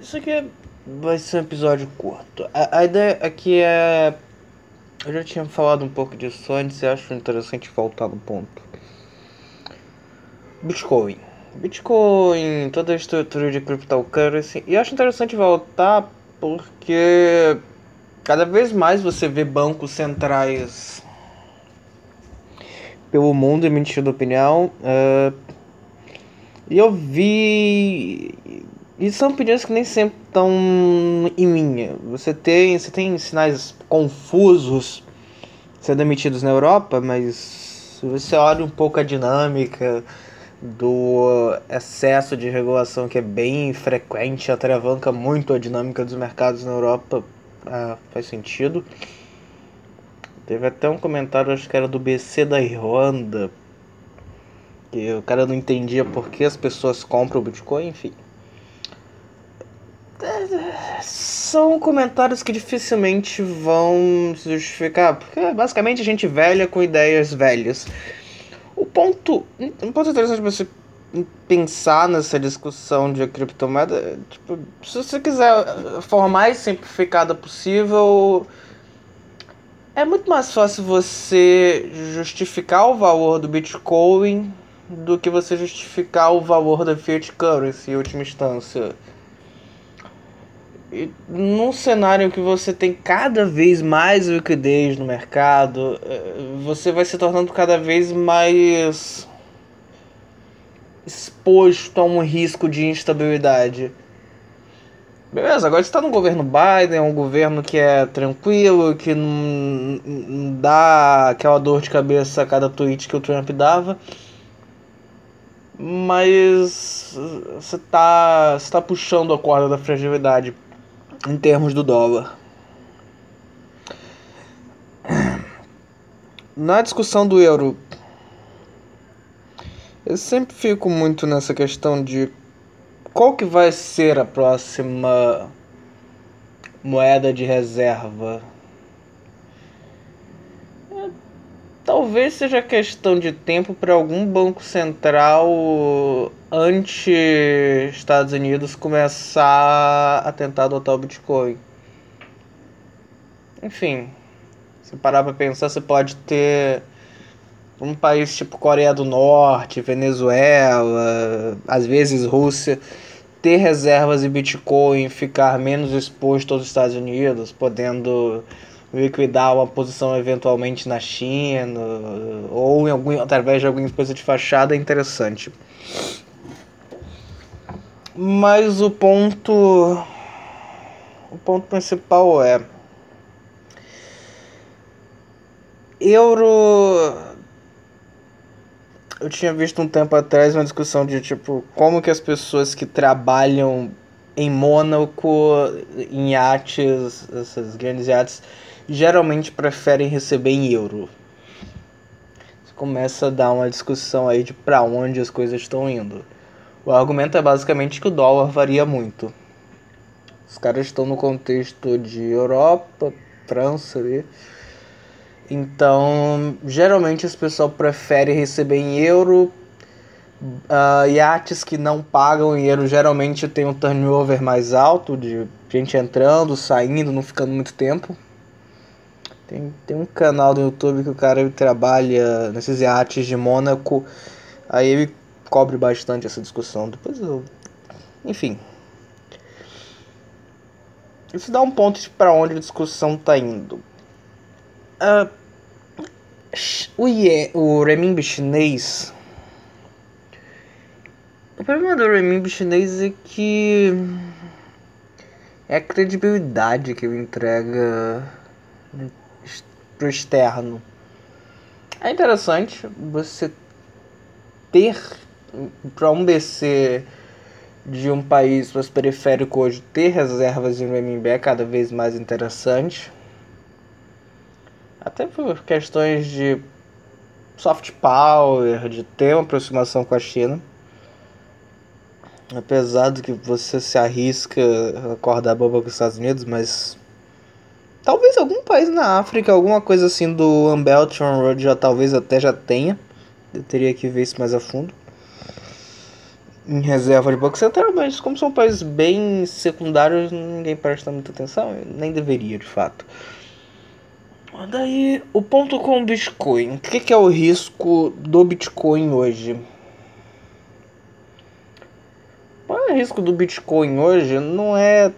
Isso aqui vai ser um episódio curto. A, a ideia aqui é. Eu já tinha falado um pouco disso antes e acho interessante voltar no ponto. Bitcoin. Bitcoin, toda a estrutura de cryptocurrency. E acho interessante voltar porque cada vez mais você vê bancos centrais pelo mundo emitindo opinião. Uh, e eu vi. E são opiniões que nem sempre estão em linha. Você tem, você tem sinais confusos sendo emitidos na Europa, mas se você olha um pouco a dinâmica do excesso de regulação que é bem frequente, atravanca muito a dinâmica dos mercados na Europa, ah, faz sentido. Teve até um comentário, acho que era do BC da Irlanda, que o cara não entendia por que as pessoas compram o Bitcoin, enfim. São comentários que dificilmente vão se justificar, porque é basicamente gente velha com ideias velhas. O ponto, um ponto interessante você pensar nessa discussão de criptomoeda, tipo, se você quiser a forma mais simplificada possível, é muito mais fácil você justificar o valor do Bitcoin do que você justificar o valor da fiat currency em última instância. Num cenário que você tem cada vez mais liquidez no mercado, eh, você vai se tornando cada vez mais exposto a um risco de instabilidade. Beleza, agora está no governo Biden, é um governo que é tranquilo, que não, não dá aquela dor de cabeça a cada tweet que o Trump dava mas você tá, você tá puxando a corda da fragilidade em termos do dólar. Na discussão do euro, eu sempre fico muito nessa questão de qual que vai ser a próxima moeda de reserva Talvez seja questão de tempo para algum banco central anti-Estados Unidos começar a tentar adotar o Bitcoin. Enfim, se parar para pensar, você pode ter um país tipo Coreia do Norte, Venezuela, às vezes Rússia, ter reservas de Bitcoin, ficar menos exposto aos Estados Unidos, podendo liquidar uma posição eventualmente na China ou em algum, através de alguma coisa de fachada é interessante. Mas o ponto o ponto principal é euro eu tinha visto um tempo atrás uma discussão de tipo como que as pessoas que trabalham em Mônaco em iates, essas grandes iates geralmente preferem receber em euro. Começa a dar uma discussão aí de para onde as coisas estão indo. O argumento é basicamente que o dólar varia muito. Os caras estão no contexto de Europa, França ali. Então, geralmente as pessoas preferem receber em euro. Uh, iates que não pagam em euro geralmente tem um turnover mais alto de gente entrando, saindo, não ficando muito tempo. Tem, tem um canal do YouTube que o cara trabalha nesses iates de Mônaco. Aí ele cobre bastante essa discussão. Depois eu. Enfim. Isso dá um ponto de para onde a discussão tá indo. Uh, o, Ie, o renminbi chinês. O problema do renminbi chinês é que é a credibilidade que ele entrega pro externo. É interessante você ter para um BC de um país mais periférico hoje ter reservas em RMB é cada vez mais interessante. Até por questões de soft power, de ter uma aproximação com a China. Apesar de que você se arrisca a acordar boba com os Estados Unidos, mas Talvez algum país na África, alguma coisa assim do Unbelt Road já talvez até já tenha. Eu teria que ver isso mais a fundo. em reserva de Banco Central, mas como são países bem secundários, ninguém presta muita atenção, nem deveria de fato. Daí, o ponto com o Bitcoin. O que, que é o risco do Bitcoin hoje? O risco do Bitcoin hoje não é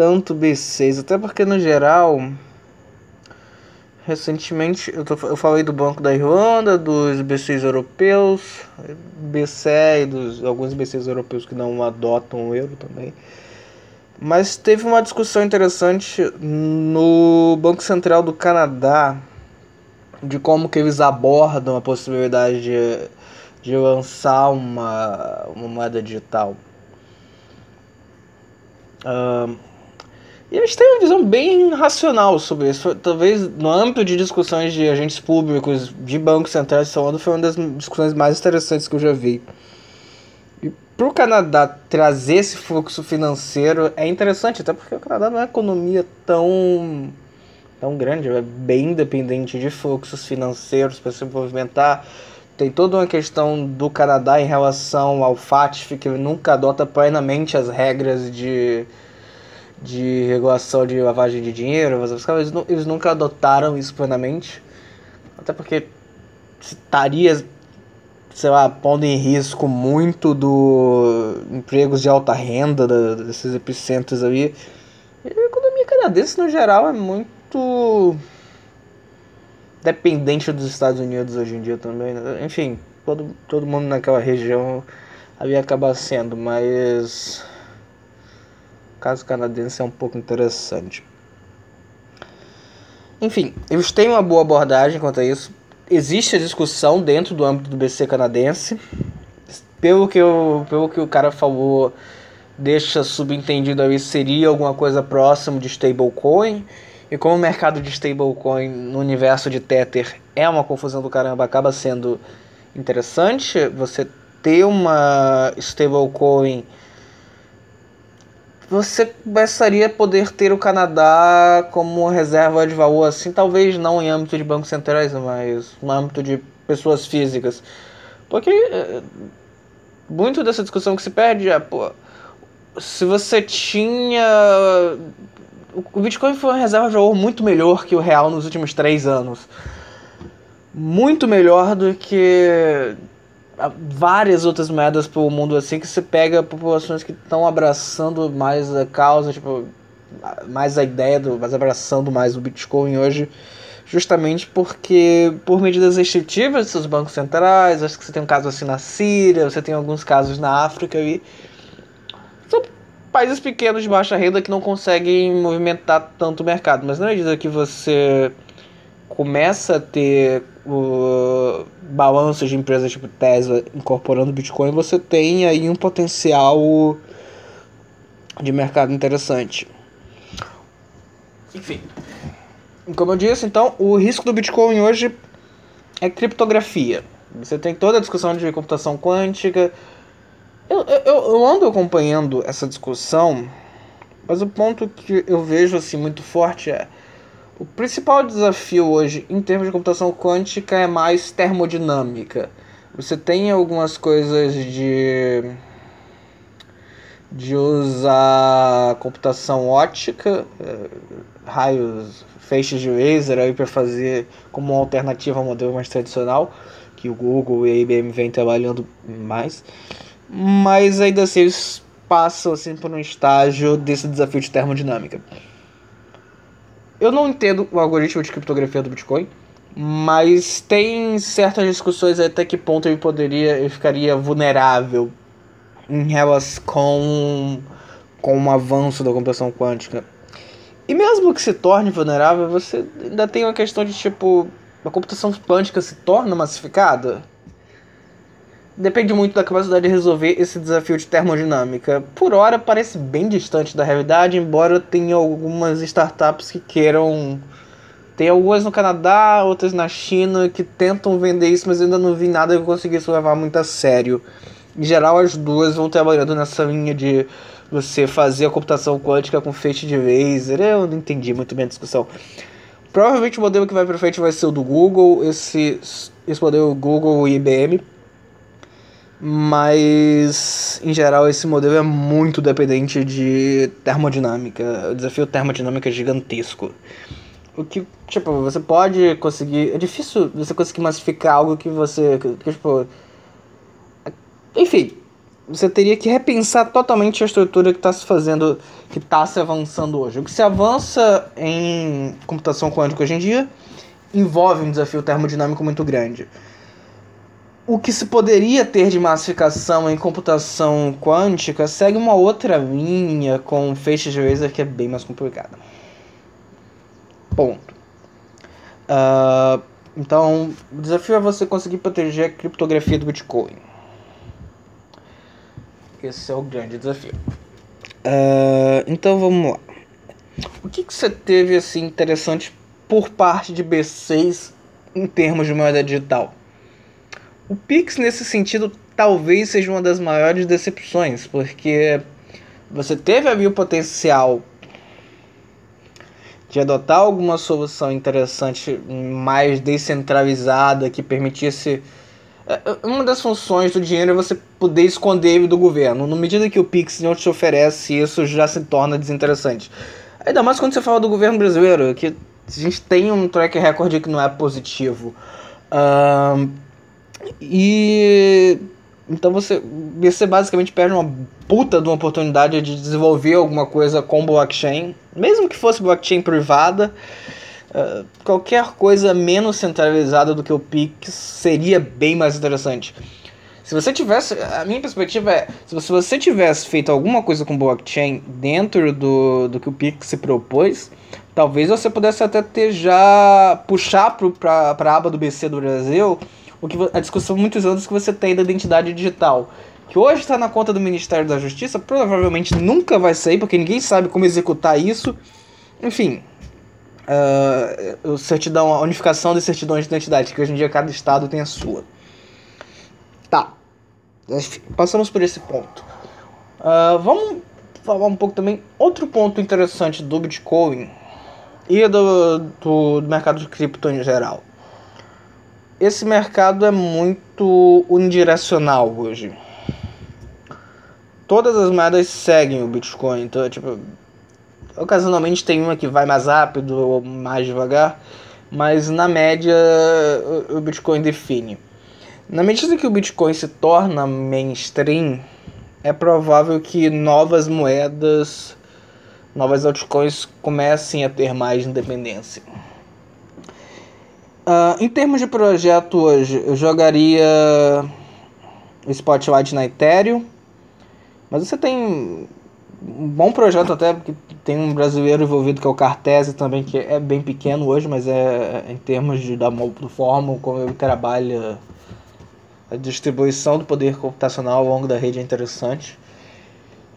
tanto B6, até porque no geral Recentemente eu, tô, eu falei do Banco da Irlanda, dos BCs europeus, BCE e dos alguns BCs europeus que não adotam o euro também. Mas teve uma discussão interessante no Banco Central do Canadá de como que eles abordam a possibilidade de, de lançar uma, uma moeda digital. Uh, e eles têm uma visão bem racional sobre isso. Talvez no âmbito de discussões de agentes públicos, de bancos centrais de foi uma das discussões mais interessantes que eu já vi. E para o Canadá trazer esse fluxo financeiro é interessante, até porque o Canadá não é uma economia tão, tão grande, é bem dependente de fluxos financeiros para se movimentar. Tem toda uma questão do Canadá em relação ao FATF, que nunca adota plenamente as regras de de regulação de lavagem de dinheiro, eles, eles nunca adotaram isso plenamente. Até porque estaria, sei lá, pondo em risco muito do empregos de alta renda da, desses epicentros ali. E a economia canadense, no geral, é muito dependente dos Estados Unidos hoje em dia também. Né? Enfim, todo, todo mundo naquela região ali acaba sendo, mas caso canadense é um pouco interessante. Enfim, eles têm uma boa abordagem quanto a isso. Existe a discussão dentro do âmbito do BC canadense. Pelo que, eu, pelo que o cara falou, deixa subentendido aí seria alguma coisa próximo de stablecoin. E como o mercado de stablecoin no universo de Tether é uma confusão do caramba, acaba sendo interessante você ter uma stablecoin você começaria a poder ter o Canadá como reserva de valor, assim, talvez não em âmbito de bancos centrais, mas no âmbito de pessoas físicas. Porque é, muito dessa discussão que se perde é, pô, se você tinha. O Bitcoin foi uma reserva de valor muito melhor que o real nos últimos três anos. Muito melhor do que várias outras moedas pelo mundo assim que você pega populações que estão abraçando mais a causa, tipo, mais a ideia do, mas abraçando mais o Bitcoin hoje, justamente porque por medidas restritivas dos seus bancos centrais, acho que você tem um caso assim na Síria, você tem alguns casos na África e são países pequenos de baixa renda que não conseguem movimentar tanto o mercado, mas na medida que você começa a ter o balanços de empresas tipo Tesla incorporando Bitcoin, você tem aí um potencial de mercado interessante. Enfim, como eu disse, então, o risco do Bitcoin hoje é criptografia. Você tem toda a discussão de computação quântica. Eu, eu, eu ando acompanhando essa discussão, mas o ponto que eu vejo assim muito forte é o principal desafio hoje em termos de computação quântica é mais termodinâmica. Você tem algumas coisas de de usar computação ótica, eh, raios, feixes de laser aí para fazer como uma alternativa ao modelo mais tradicional que o Google e a IBM vem trabalhando mais. Mas ainda assim eles passam assim por um estágio desse desafio de termodinâmica. Eu não entendo o algoritmo de criptografia do Bitcoin, mas tem certas discussões até que ponto ele poderia, ficaria vulnerável em relação com, com um avanço da computação quântica. E mesmo que se torne vulnerável, você ainda tem uma questão de tipo, a computação quântica se torna massificada? Depende muito da capacidade de resolver esse desafio de termodinâmica. Por hora parece bem distante da realidade, embora tenha algumas startups que queiram. Tem algumas no Canadá, outras na China que tentam vender isso, mas ainda não vi nada que conseguisse levar muito a sério. Em geral, as duas vão trabalhando nessa linha de você fazer a computação quântica com feixe de laser. Eu não entendi muito bem a discussão. Provavelmente o modelo que vai para frente vai ser o do Google, esse, esse modelo Google e IBM Mas, em geral, esse modelo é muito dependente de termodinâmica. O desafio termodinâmica é gigantesco. O que, tipo, você pode conseguir. É difícil você conseguir massificar algo que você. Que, tipo. Enfim, você teria que repensar totalmente a estrutura que está se fazendo, que está se avançando hoje. O que se avança em computação quântica hoje em dia envolve um desafio termodinâmico muito grande o que se poderia ter de massificação em computação quântica segue uma outra linha com feixes de laser que é bem mais complicada. Ponto. Uh, então, o desafio é você conseguir proteger a criptografia do Bitcoin. Esse é o grande desafio. Uh, então vamos lá. O que, que você teve assim interessante por parte de B6 em termos de moeda digital? O Pix, nesse sentido, talvez seja uma das maiores decepções, porque você teve ali o potencial de adotar alguma solução interessante, mais descentralizada, que permitisse. É, é, uma das funções do dinheiro é você poder esconder ele do governo. Na medida que o Pix não te oferece isso, já se torna desinteressante. Ainda mais quando você fala do governo brasileiro, que a gente tem um track record que não é positivo. Uh, e então você, você basicamente perde uma puta de uma oportunidade de desenvolver alguma coisa com blockchain, mesmo que fosse blockchain privada. Uh, qualquer coisa menos centralizada do que o Pix seria bem mais interessante. Se você tivesse. A minha perspectiva é: se você tivesse feito alguma coisa com blockchain dentro do, do que o Pix se propôs, talvez você pudesse até ter já. puxar para a aba do BC do Brasil o que a discussão muitos anos que você tem da identidade digital, que hoje está na conta do Ministério da Justiça, provavelmente nunca vai sair, porque ninguém sabe como executar isso. Enfim, uh, certidão, a unificação das certidões de identidade, que hoje em dia cada estado tem a sua. Tá, passamos por esse ponto. Uh, vamos falar um pouco também outro ponto interessante do Bitcoin e do, do, do mercado de cripto em geral esse mercado é muito unidirecional hoje. Todas as moedas seguem o Bitcoin, então, tipo, ocasionalmente tem uma que vai mais rápido ou mais devagar, mas na média o Bitcoin define. Na medida que o Bitcoin se torna mainstream, é provável que novas moedas, novas altcoins comecem a ter mais independência. Uh, em termos de projeto hoje, eu jogaria o Spotlight na Ethereum. Mas você tem um bom projeto até, porque tem um brasileiro envolvido que é o Cartese também, que é bem pequeno hoje, mas é em termos de, da, forma como ele trabalha a distribuição do poder computacional ao longo da rede é interessante.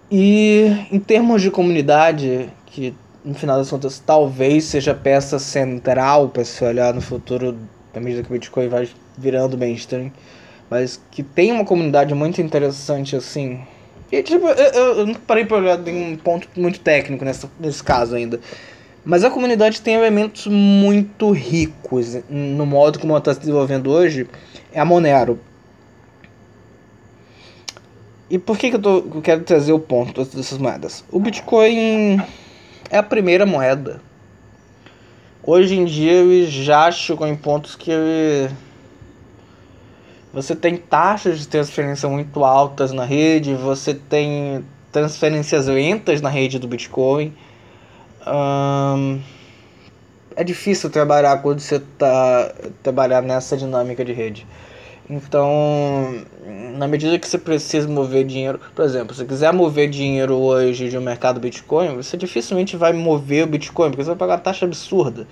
E em termos de comunidade, que no final das contas, talvez seja peça central para se olhar no futuro, à medida que o Bitcoin vai virando mainstream, mas que tem uma comunidade muito interessante assim. E, tipo, eu, eu, não parei para olhar em um ponto muito técnico nessa, nesse caso ainda. Mas a comunidade tem elementos muito ricos no modo como ela está se desenvolvendo hoje. É a Monero. E por que, que eu, tô, eu quero trazer o ponto dessas moedas? O Bitcoin é a primeira moeda. Hoje em dia ele já chegou em pontos que você tem taxas de transferência muito altas na rede, você tem transferências lentas na rede do Bitcoin. é difícil trabalhar quando você está trabalhar nessa dinâmica de rede. Então, na medida que você precisa mover dinheiro, por exemplo, se você quiser mover dinheiro hoje de um mercado Bitcoin, você dificilmente vai mover o Bitcoin, porque você vai pagar taxa absurda.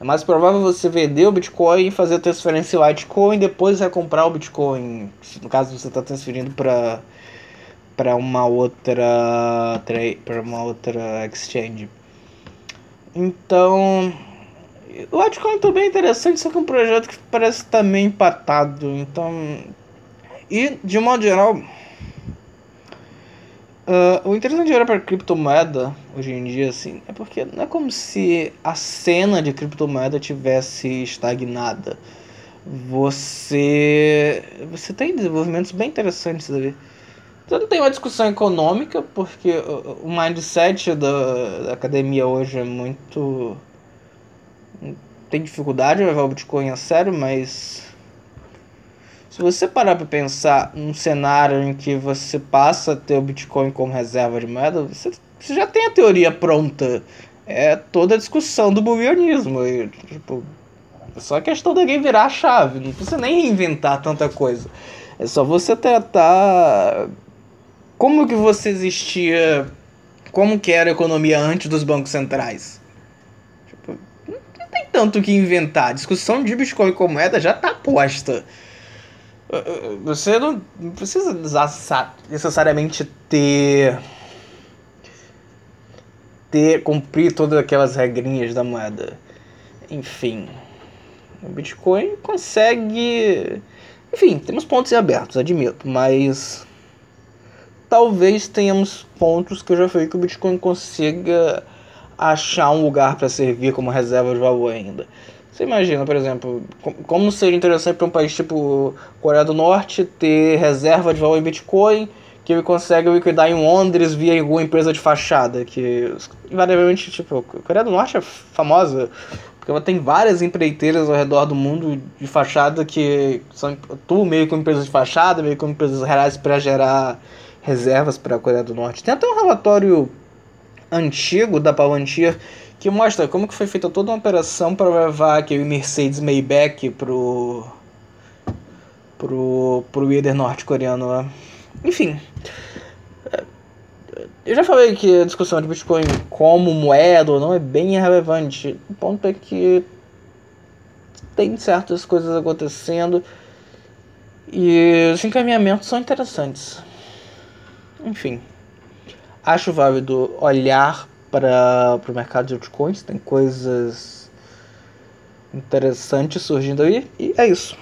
É mais provável você vender o Bitcoin e fazer a transferência em Litecoin e depois comprar o Bitcoin. No caso, você está transferindo para para uma outra para uma outra exchange. Então, o Litecoin também é interessante, só que é um projeto que parece estar tá meio empatado. Então. E, de um modo geral. Uh, o interessante olhar para criptomoeda hoje em dia, assim, é porque não é como se a cena de criptomoeda tivesse estagnada. você você tem desenvolvimentos bem interessantes ali. Então tem uma discussão econômica, porque o mindset da, da academia hoje é muito. Tem dificuldade de levar o Bitcoin a sério, mas. Se você parar para pensar num cenário em que você passa a ter o Bitcoin como reserva de moeda, você, você já tem a teoria pronta. É toda a discussão do booleanismo. E, tipo, é só questão de alguém virar a chave. Não precisa nem reinventar tanta coisa. É só você tratar como que você existia, como que era a economia antes dos bancos centrais? Tanto o que inventar. A discussão de Bitcoin como moeda já está posta. Você não precisa necessariamente ter ter cumprir todas aquelas regrinhas da moeda. Enfim, o Bitcoin consegue, enfim, temos pontos abertos, admito, mas talvez tenhamos pontos que eu já falei que o Bitcoin consiga achar um lugar para servir como reserva de valor ainda. Você imagina, por exemplo, como seria interessante para um país tipo Coreia do Norte ter reserva de valor em Bitcoin que ele consegue liquidar em Londres via alguma empresa de fachada, que invariavelmente, tipo, Coreia do Norte é famosa porque ela tem várias empreiteiras ao redor do mundo de fachada que são tu meio com empresas de fachada, meio com empresas reais para gerar reservas para a Coreia do Norte. Tem até um relatório antigo da Palantir que mostra como que foi feita toda uma operação para levar aquele Mercedes Maybach pro pro pro líder norte-coreano lá. Enfim, eu já falei que a discussão de Bitcoin como moeda ou não é bem irrelevante. O ponto é que tem certas coisas acontecendo e os encaminhamentos são interessantes. Enfim, acho válido olhar para o mercado de altcoins, tem coisas interessantes surgindo aí, e é isso.